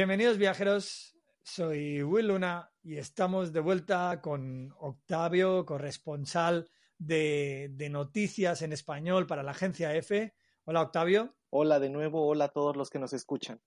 Bienvenidos viajeros, soy Will Luna y estamos de vuelta con Octavio, corresponsal de, de noticias en español para la agencia F. Hola Octavio. Hola de nuevo, hola a todos los que nos escuchan.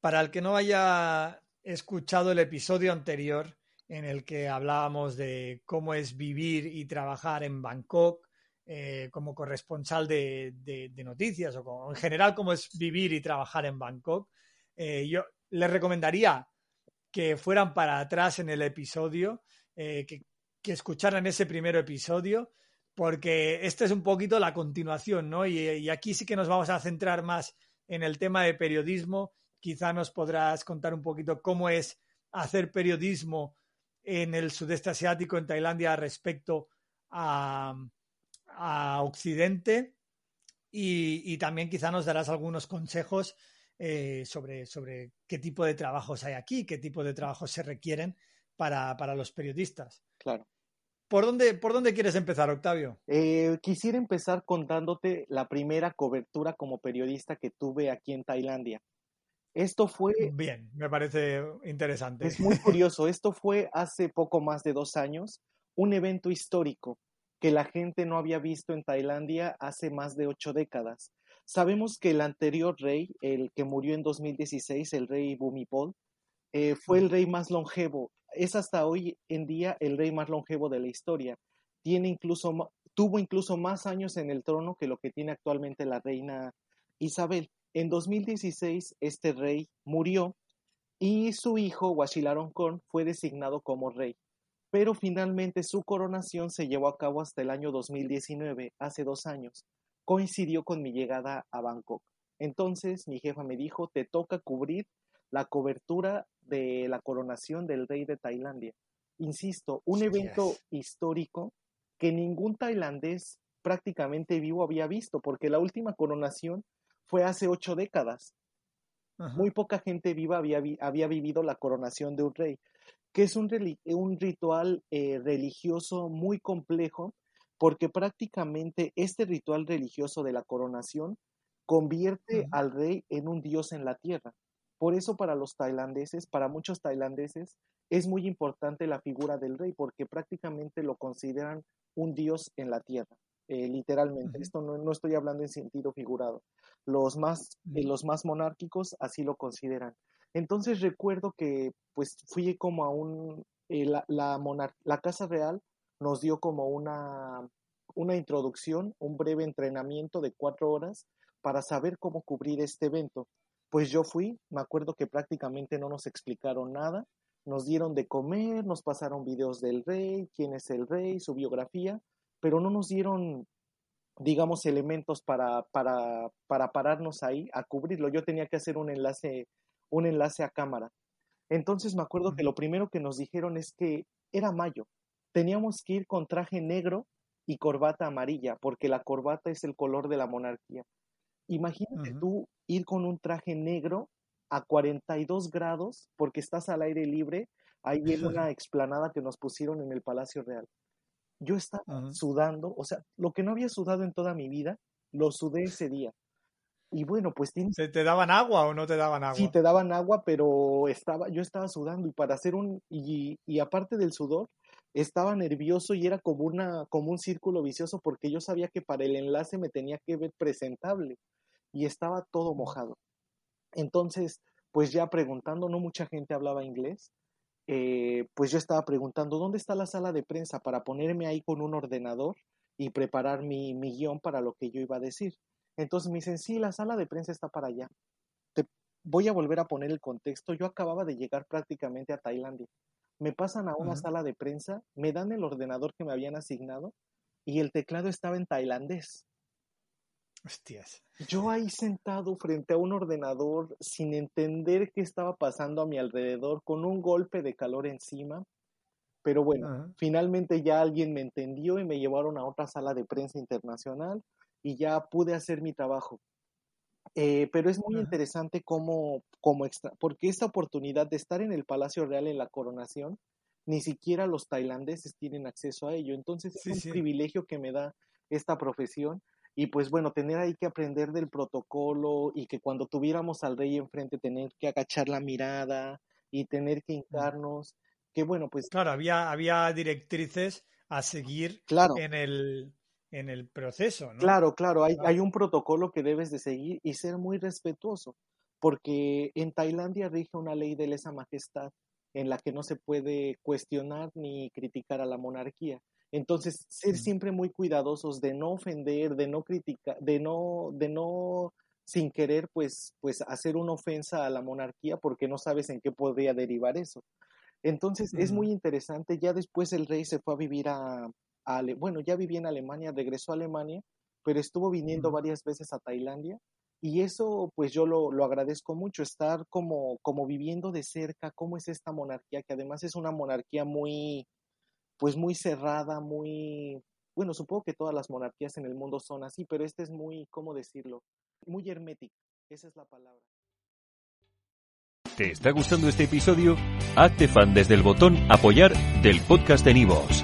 Para el que no haya escuchado el episodio anterior en el que hablábamos de cómo es vivir y trabajar en Bangkok eh, como corresponsal de, de- de noticias o como- en general cómo es vivir y trabajar en Bangkok, eh, yo les recomendaría que fueran para atrás en el episodio, eh, que, que escucharan ese primer episodio, porque este es un poquito la continuación, ¿no? Y, y aquí sí que nos vamos a centrar más en el tema de periodismo. Quizá nos podrás contar un poquito cómo es hacer periodismo en el sudeste asiático, en Tailandia, respecto a, a Occidente. Y, y también quizá nos darás algunos consejos eh, sobre, sobre qué tipo de trabajos hay aquí, qué tipo de trabajos se requieren para, para los periodistas. Claro. ¿Por dónde, ¿Por dónde quieres empezar, Octavio? Eh, quisiera empezar contándote la primera cobertura como periodista que tuve aquí en Tailandia. Esto fue, Bien, me parece interesante. es muy curioso, esto fue hace poco más de dos años, un evento histórico que la gente no había visto en Tailandia hace más de ocho décadas. Sabemos que el anterior rey, el que murió en 2016, el rey Bhumipol, eh, fue el rey más longevo. Es hasta hoy en día el rey más longevo de la historia. Tiene incluso, tuvo incluso más años en el trono que lo que tiene actualmente la reina Isabel. En 2016 este rey murió y su hijo Wachilarongkorn fue designado como rey. Pero finalmente su coronación se llevó a cabo hasta el año 2019, hace dos años. Coincidió con mi llegada a Bangkok. Entonces mi jefa me dijo, te toca cubrir la cobertura de la coronación del rey de Tailandia. Insisto, un evento histórico que ningún tailandés prácticamente vivo había visto, porque la última coronación fue hace ocho décadas. Ajá. Muy poca gente viva había, vi- había vivido la coronación de un rey, que es un, un ritual eh, religioso muy complejo, porque prácticamente este ritual religioso de la coronación convierte al rey en un dios en la tierra. Por eso para los tailandeses, para muchos tailandeses, es muy importante la figura del rey, porque prácticamente lo consideran un dios en la tierra, eh, literalmente. Esto no, no estoy hablando en sentido figurado. Los más, eh, Ujú. los más monárquicos así lo consideran. Entonces recuerdo que pues fui como a un, eh, la, la, la Casa Real nos dio como una, una introducción, un breve entrenamiento de cuatro horas para saber cómo cubrir este evento. Pues yo fui, me acuerdo que prácticamente no nos explicaron nada, nos dieron de comer, nos pasaron videos del rey, quién es el rey, su biografía, pero no nos dieron, digamos, elementos para, para, para pararnos ahí a cubrirlo. Yo tenía que hacer un enlace, un enlace a cámara. Entonces me acuerdo que lo primero que nos dijeron es que era mayo. Teníamos que ir con traje negro y corbata amarilla, porque la corbata es el color de la monarquía. Imagínate tú ir con un traje negro a 42 grados, porque estás al aire libre, ahí en una explanada que nos pusieron en el Palacio Real. Yo estaba sudando, o sea, lo que no había sudado en toda mi vida, lo sudé ese día. Y bueno, pues tienes ¿Te, te daban agua o no te daban agua? Sí, te daban agua, pero estaba, yo estaba sudando y para hacer un, y, y aparte del sudor, estaba nervioso y era como una, como un círculo vicioso porque yo sabía que para el enlace me tenía que ver presentable y estaba todo mojado. Entonces, pues ya preguntando, no mucha gente hablaba inglés, eh, pues yo estaba preguntando, ¿dónde está la sala de prensa para ponerme ahí con un ordenador y preparar mi, mi guion para lo que yo iba a decir? Entonces me dicen, sí, la sala de prensa está para allá. Te voy a volver a poner el contexto. Yo acababa de llegar prácticamente a Tailandia. Me pasan a una sala de prensa, me dan el ordenador que me habían asignado y el teclado estaba en tailandés. Hostias. Yo ahí sentado frente a un ordenador sin entender qué estaba pasando a mi alrededor, con un golpe de calor encima. Pero bueno, finalmente ya alguien me entendió y me llevaron a otra sala de prensa internacional y ya pude hacer mi trabajo. Eh, pero es muy interesante cómo, cómo extra, porque esta oportunidad de estar en el Palacio Real en la coronación, ni siquiera los tailandeses tienen acceso a ello. Entonces Sí, es un sí. privilegio que me da esta profesión y pues bueno, tener ahí que aprender del protocolo y que cuando tuviéramos al rey enfrente tener que agachar la mirada y tener que hincarnos, que bueno, pues Claro, había, había directrices a seguir claro. en el, en el proceso, ¿no? Claro, claro, hay, un protocolo que debes de seguir y ser muy respetuoso, porque en Tailandia rige una ley de lesa majestad en la que no se puede cuestionar ni criticar a la monarquía. Entonces, ser siempre muy cuidadosos de no ofender, de no criticar, de no, de no sin querer, pues, pues hacer una ofensa a la monarquía, porque no sabes en qué podría derivar eso. Entonces, es muy interesante. Ya después el rey se fue a vivir a, a Ale- bueno, ya vivía en Alemania, regresó a Alemania, pero estuvo viniendo varias veces a Tailandia y eso pues yo lo, lo agradezco mucho, estar como, como viviendo de cerca cómo es esta monarquía, que además es una monarquía muy, pues muy cerrada, muy, bueno, supongo que todas las monarquías en el mundo son así, pero esta es muy, ¿cómo decirlo? Muy hermética, esa es la palabra. ¿Te está gustando este episodio? Hazte fan desde el botón Apoyar del podcast de Nivos.